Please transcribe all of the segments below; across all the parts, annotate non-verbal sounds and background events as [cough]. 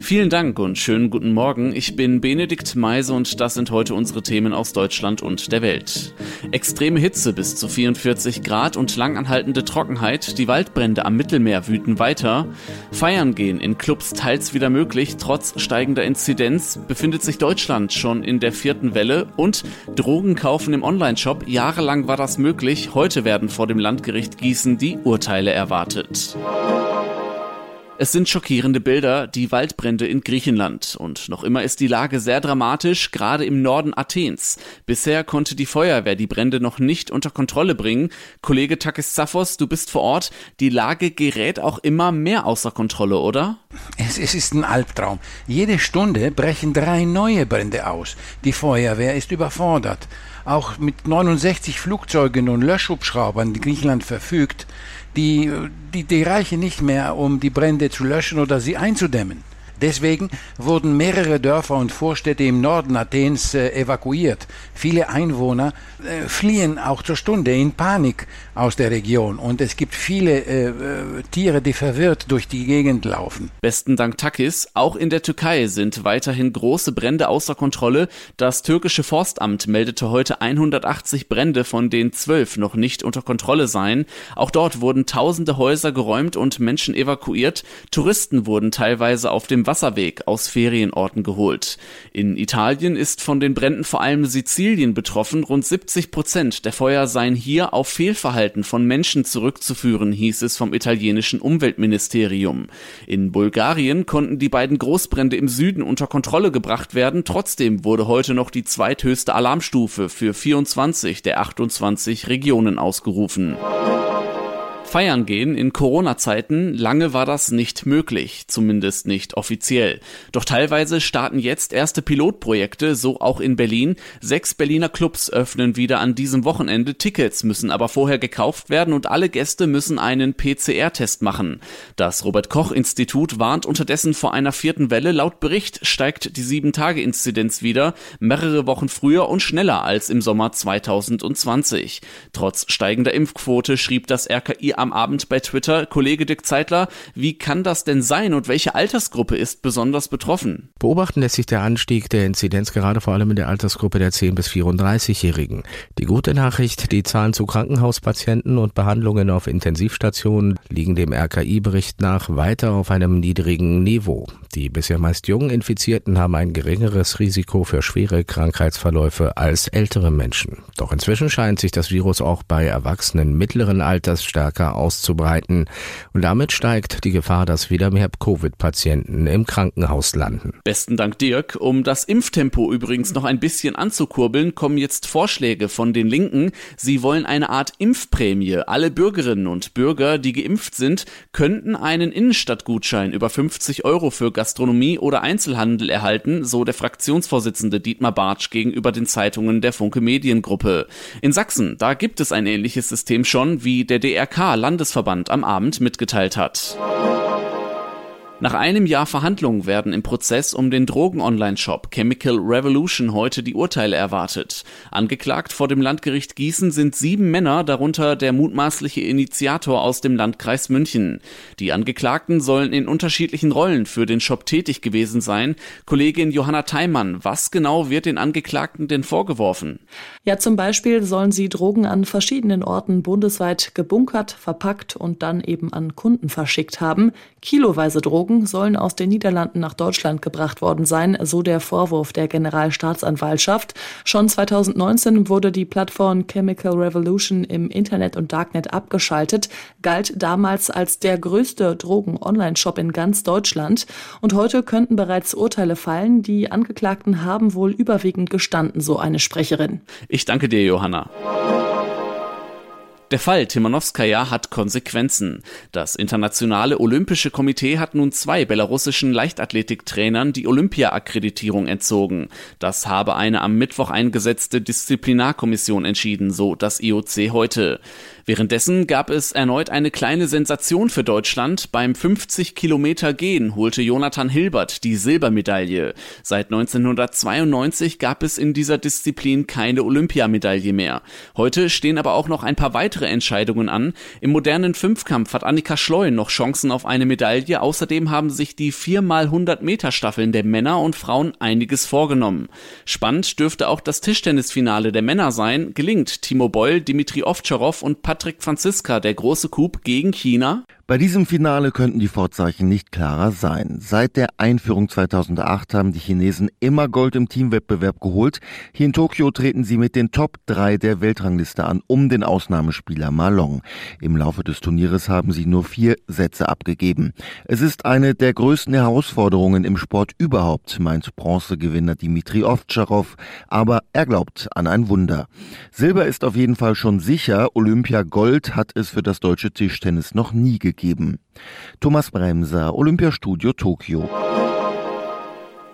Vielen Dank und schönen guten Morgen. Ich bin Benedikt Meise und das sind heute unsere Themen aus Deutschland und der Welt. Extreme Hitze bis zu 44 Grad und langanhaltende Trockenheit. Die Waldbrände am Mittelmeer wüten weiter. Feiern gehen in Clubs teils wieder möglich. Trotz steigender Inzidenz befindet sich Deutschland schon in der vierten Welle und Drogen kaufen im Onlineshop. Jahrelang war das möglich. Heute werden vor dem Landgericht Gießen die Urteile erwartet. Es sind schockierende Bilder, die Waldbrände in Griechenland. Und noch immer ist die Lage sehr dramatisch, gerade im Norden Athens. Bisher konnte die Feuerwehr die Brände noch nicht unter Kontrolle bringen. Kollege Takis Zaphos, du bist vor Ort. Die Lage gerät auch immer mehr außer Kontrolle, oder? Es, es ist ein Albtraum. Jede Stunde brechen drei neue Brände aus. Die Feuerwehr ist überfordert. Auch mit 69 Flugzeugen und Löschhubschraubern, die Griechenland verfügt, die, die, die reichen nicht mehr, um die Brände zu löschen oder sie einzudämmen. Deswegen wurden mehrere Dörfer und Vorstädte im Norden Athens äh, evakuiert. Viele Einwohner äh, fliehen auch zur Stunde in Panik aus der Region und es gibt viele äh, äh, Tiere, die verwirrt durch die Gegend laufen. Besten Dank Takis. Auch in der Türkei sind weiterhin große Brände außer Kontrolle. Das türkische Forstamt meldete heute 180 Brände, von denen zwölf noch nicht unter Kontrolle seien. Auch dort wurden tausende Häuser geräumt und Menschen evakuiert. Touristen wurden teilweise auf dem Wasserweg aus Ferienorten geholt. In Italien ist von den Bränden vor allem Sizilien betroffen. Rund 70 Prozent der Feuer seien hier auf Fehlverhalten von Menschen zurückzuführen, hieß es vom italienischen Umweltministerium. In Bulgarien konnten die beiden Großbrände im Süden unter Kontrolle gebracht werden. Trotzdem wurde heute noch die zweithöchste Alarmstufe für 24 der 28 Regionen ausgerufen. Feiern gehen in Corona-Zeiten, lange war das nicht möglich, zumindest nicht offiziell. Doch teilweise starten jetzt erste Pilotprojekte, so auch in Berlin. Sechs Berliner Clubs öffnen wieder an diesem Wochenende. Tickets müssen aber vorher gekauft werden und alle Gäste müssen einen PCR-Test machen. Das Robert-Koch-Institut warnt unterdessen vor einer vierten Welle. Laut Bericht steigt die Sieben-Tage-Inzidenz wieder, mehrere Wochen früher und schneller als im Sommer 2020. Trotz steigender Impfquote schrieb das RKI am Abend bei Twitter. Kollege Dick Zeitler, wie kann das denn sein und welche Altersgruppe ist besonders betroffen? Beobachten lässt sich der Anstieg der Inzidenz gerade vor allem in der Altersgruppe der 10- bis 34-Jährigen. Die gute Nachricht, die Zahlen zu Krankenhauspatienten und Behandlungen auf Intensivstationen liegen dem RKI-Bericht nach weiter auf einem niedrigen Niveau. Die bisher meist jungen Infizierten haben ein geringeres Risiko für schwere Krankheitsverläufe als ältere Menschen. Doch inzwischen scheint sich das Virus auch bei Erwachsenen mittleren Alters stärker auszubreiten. Und damit steigt die Gefahr, dass wieder mehr Covid-Patienten im Krankenhaus landen. Besten Dank, Dirk. Um das Impftempo übrigens noch ein bisschen anzukurbeln, kommen jetzt Vorschläge von den Linken. Sie wollen eine Art Impfprämie. Alle Bürgerinnen und Bürger, die geimpft sind, könnten einen Innenstadtgutschein über 50 Euro für Gastronomie oder Einzelhandel erhalten, so der Fraktionsvorsitzende Dietmar Bartsch gegenüber den Zeitungen der Funke Mediengruppe. In Sachsen, da gibt es ein ähnliches System schon, wie der DRK Landesverband am Abend mitgeteilt hat. Nach einem Jahr Verhandlungen werden im Prozess um den Drogen-Online-Shop Chemical Revolution heute die Urteile erwartet. Angeklagt vor dem Landgericht Gießen sind sieben Männer, darunter der mutmaßliche Initiator aus dem Landkreis München. Die Angeklagten sollen in unterschiedlichen Rollen für den Shop tätig gewesen sein. Kollegin Johanna Theimann, was genau wird den Angeklagten denn vorgeworfen? Ja, zum Beispiel sollen sie Drogen an verschiedenen Orten bundesweit gebunkert, verpackt und dann eben an Kunden verschickt haben. Kiloweise Drogen Drogen sollen aus den Niederlanden nach Deutschland gebracht worden sein, so der Vorwurf der Generalstaatsanwaltschaft. Schon 2019 wurde die Plattform Chemical Revolution im Internet und Darknet abgeschaltet, galt damals als der größte Drogen-Online-Shop in ganz Deutschland. Und heute könnten bereits Urteile fallen. Die Angeklagten haben wohl überwiegend gestanden, so eine Sprecherin. Ich danke dir, Johanna. Der Fall Timanowskaja hat Konsequenzen. Das Internationale Olympische Komitee hat nun zwei belarussischen Leichtathletiktrainern die Olympia-Akkreditierung entzogen. Das habe eine am Mittwoch eingesetzte Disziplinarkommission entschieden, so das IOC heute. Währenddessen gab es erneut eine kleine Sensation für Deutschland. Beim 50 Kilometer Gehen holte Jonathan Hilbert die Silbermedaille. Seit 1992 gab es in dieser Disziplin keine Olympiamedaille mehr. Heute stehen aber auch noch ein paar weitere Entscheidungen an. Im modernen Fünfkampf hat Annika Schleu noch Chancen auf eine Medaille. Außerdem haben sich die 4x100 Meter Staffeln der Männer und Frauen einiges vorgenommen. Spannend dürfte auch das Tischtennisfinale der Männer sein. Gelingt Timo Boll, Dimitri Ovtcharov und Patrick Franziska der große Coup gegen China? Bei diesem Finale könnten die Vorzeichen nicht klarer sein. Seit der Einführung 2008 haben die Chinesen immer Gold im Teamwettbewerb geholt. Hier in Tokio treten sie mit den Top 3 der Weltrangliste an, um den Ausnahmespieler Malong. Im Laufe des Turnieres haben sie nur vier Sätze abgegeben. Es ist eine der größten Herausforderungen im Sport überhaupt, meint Bronzegewinner Dimitri Ovtcharov, aber er glaubt an ein Wunder. Silber ist auf jeden Fall schon sicher, Olympia Gold hat es für das deutsche Tischtennis noch nie gegeben geben. Thomas Bremser, Olympiastudio Tokio.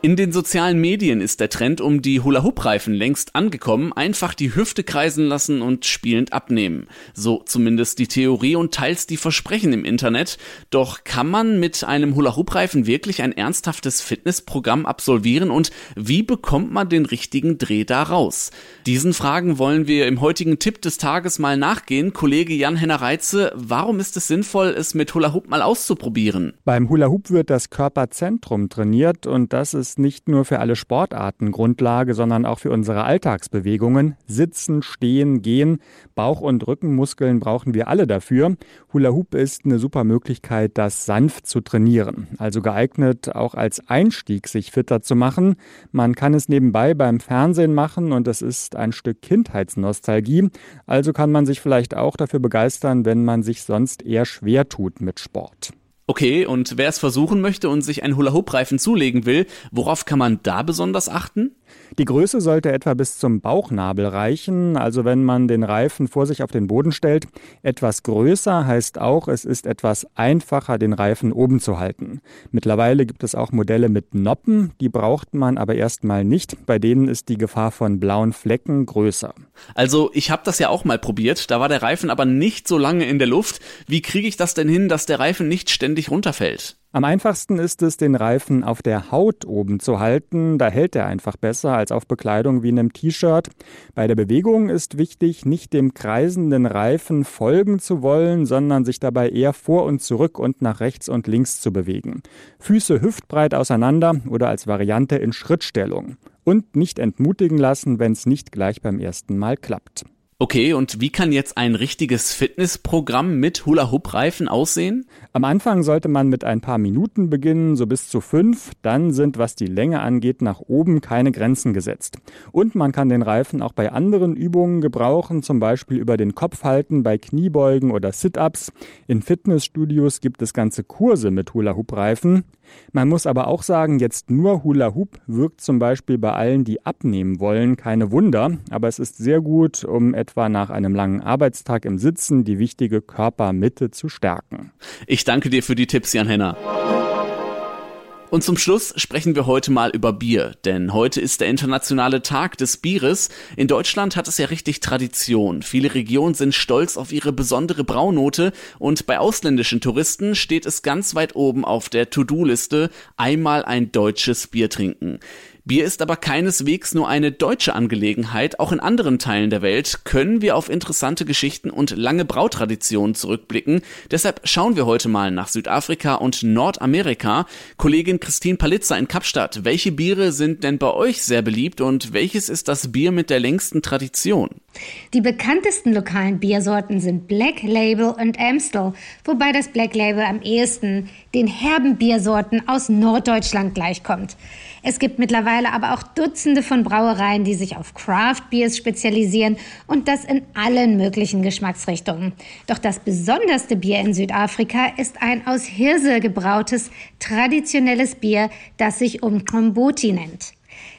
In den sozialen Medien ist der Trend um die Hula-Hoop-Reifen längst angekommen. Einfach die Hüfte kreisen lassen und spielend abnehmen. So zumindest die Theorie und teils die Versprechen im Internet. Doch kann man mit einem Hula-Hoop-Reifen wirklich ein ernsthaftes Fitnessprogramm absolvieren und wie bekommt man den richtigen Dreh da raus? Diesen Fragen wollen wir im heutigen Tipp des Tages mal nachgehen. Kollege Jan-Henner Reitze, warum ist es sinnvoll, es mit Hula-Hoop mal auszuprobieren? Beim Hula-Hoop wird das Körperzentrum trainiert und das ist ist nicht nur für alle Sportarten Grundlage, sondern auch für unsere Alltagsbewegungen. Sitzen, stehen, gehen, Bauch- und Rückenmuskeln brauchen wir alle dafür. Hula Hoop ist eine super Möglichkeit, das sanft zu trainieren. Also geeignet auch als Einstieg, sich fitter zu machen. Man kann es nebenbei beim Fernsehen machen und es ist ein Stück Kindheitsnostalgie. Also kann man sich vielleicht auch dafür begeistern, wenn man sich sonst eher schwer tut mit Sport. Okay, und wer es versuchen möchte und sich einen Hula-Hoop-Reifen zulegen will, worauf kann man da besonders achten? Die Größe sollte etwa bis zum Bauchnabel reichen, also wenn man den Reifen vor sich auf den Boden stellt. Etwas größer heißt auch, es ist etwas einfacher, den Reifen oben zu halten. Mittlerweile gibt es auch Modelle mit Noppen, die braucht man aber erstmal nicht. Bei denen ist die Gefahr von blauen Flecken größer. Also ich habe das ja auch mal probiert, da war der Reifen aber nicht so lange in der Luft. Wie kriege ich das denn hin, dass der Reifen nicht ständig runterfällt? Am einfachsten ist es, den Reifen auf der Haut oben zu halten. Da hält er einfach besser als auf Bekleidung wie einem T-Shirt. Bei der Bewegung ist wichtig, nicht dem kreisenden Reifen folgen zu wollen, sondern sich dabei eher vor und zurück und nach rechts und links zu bewegen. Füße hüftbreit auseinander oder als Variante in Schrittstellung. Und nicht entmutigen lassen, wenn es nicht gleich beim ersten Mal klappt. Okay, und wie kann jetzt ein richtiges Fitnessprogramm mit Hula-Hoop-Reifen aussehen? Am Anfang sollte man mit ein paar Minuten beginnen, so bis zu fünf. Dann sind, was die Länge angeht, nach oben keine Grenzen gesetzt. Und man kann den Reifen auch bei anderen Übungen gebrauchen, zum Beispiel über den Kopf halten bei Kniebeugen oder Sit-Ups. In Fitnessstudios gibt es ganze Kurse mit Hula-Hoop-Reifen. Man muss aber auch sagen, jetzt nur Hula Hoop wirkt zum Beispiel bei allen, die abnehmen wollen, keine Wunder. Aber es ist sehr gut, um etwa nach einem langen Arbeitstag im Sitzen die wichtige Körpermitte zu stärken. Ich danke dir für die Tipps, Jan Henner. Und zum Schluss sprechen wir heute mal über Bier, denn heute ist der internationale Tag des Bieres. In Deutschland hat es ja richtig Tradition. Viele Regionen sind stolz auf ihre besondere Braunote und bei ausländischen Touristen steht es ganz weit oben auf der To-Do-Liste, einmal ein deutsches Bier trinken. Bier ist aber keineswegs nur eine deutsche Angelegenheit. Auch in anderen Teilen der Welt können wir auf interessante Geschichten und lange Brautraditionen zurückblicken. Deshalb schauen wir heute mal nach Südafrika und Nordamerika. Kollegin Christine Palitzer in Kapstadt, welche Biere sind denn bei euch sehr beliebt und welches ist das Bier mit der längsten Tradition? Die bekanntesten lokalen Biersorten sind Black Label und Amstel, wobei das Black Label am ehesten den herben Biersorten aus Norddeutschland gleichkommt. Es gibt mittlerweile aber auch Dutzende von Brauereien, die sich auf Craft Beers spezialisieren und das in allen möglichen Geschmacksrichtungen. Doch das besonderste Bier in Südafrika ist ein aus Hirse gebrautes traditionelles Bier, das sich Umkomboti nennt.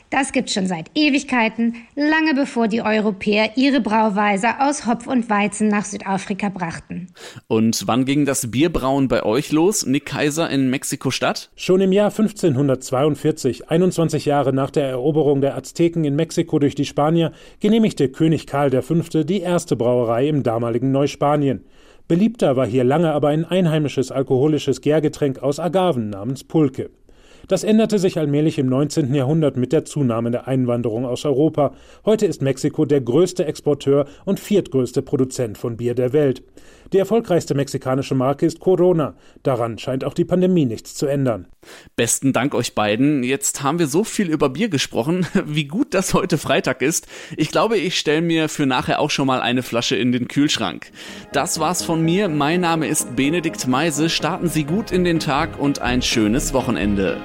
Das gibt's schon seit Ewigkeiten, lange bevor die Europäer ihre Brauweise aus Hopf und Weizen nach Südafrika brachten. Und wann ging das Bierbrauen bei euch los, Nick Kaiser in Mexiko-Stadt? Schon im Jahr 1542, 21 Jahre nach der Eroberung der Azteken in Mexiko durch die Spanier, genehmigte König Karl V. die erste Brauerei im damaligen Neuspanien. Beliebter war hier lange aber ein einheimisches alkoholisches Gärgetränk aus Agaven namens Pulque. Das änderte sich allmählich im 19. Jahrhundert mit der Zunahme der Einwanderung aus Europa. Heute ist Mexiko der größte Exporteur und viertgrößte Produzent von Bier der Welt. Die erfolgreichste mexikanische Marke ist Corona. Daran scheint auch die Pandemie nichts zu ändern. Besten Dank euch beiden. Jetzt haben wir so viel über Bier gesprochen. [laughs] Wie gut, dass heute Freitag ist. Ich glaube, ich stelle mir für nachher auch schon mal eine Flasche in den Kühlschrank. Das war's von mir. Mein Name ist Benedikt Meise. Starten Sie gut in den Tag und ein schönes Wochenende.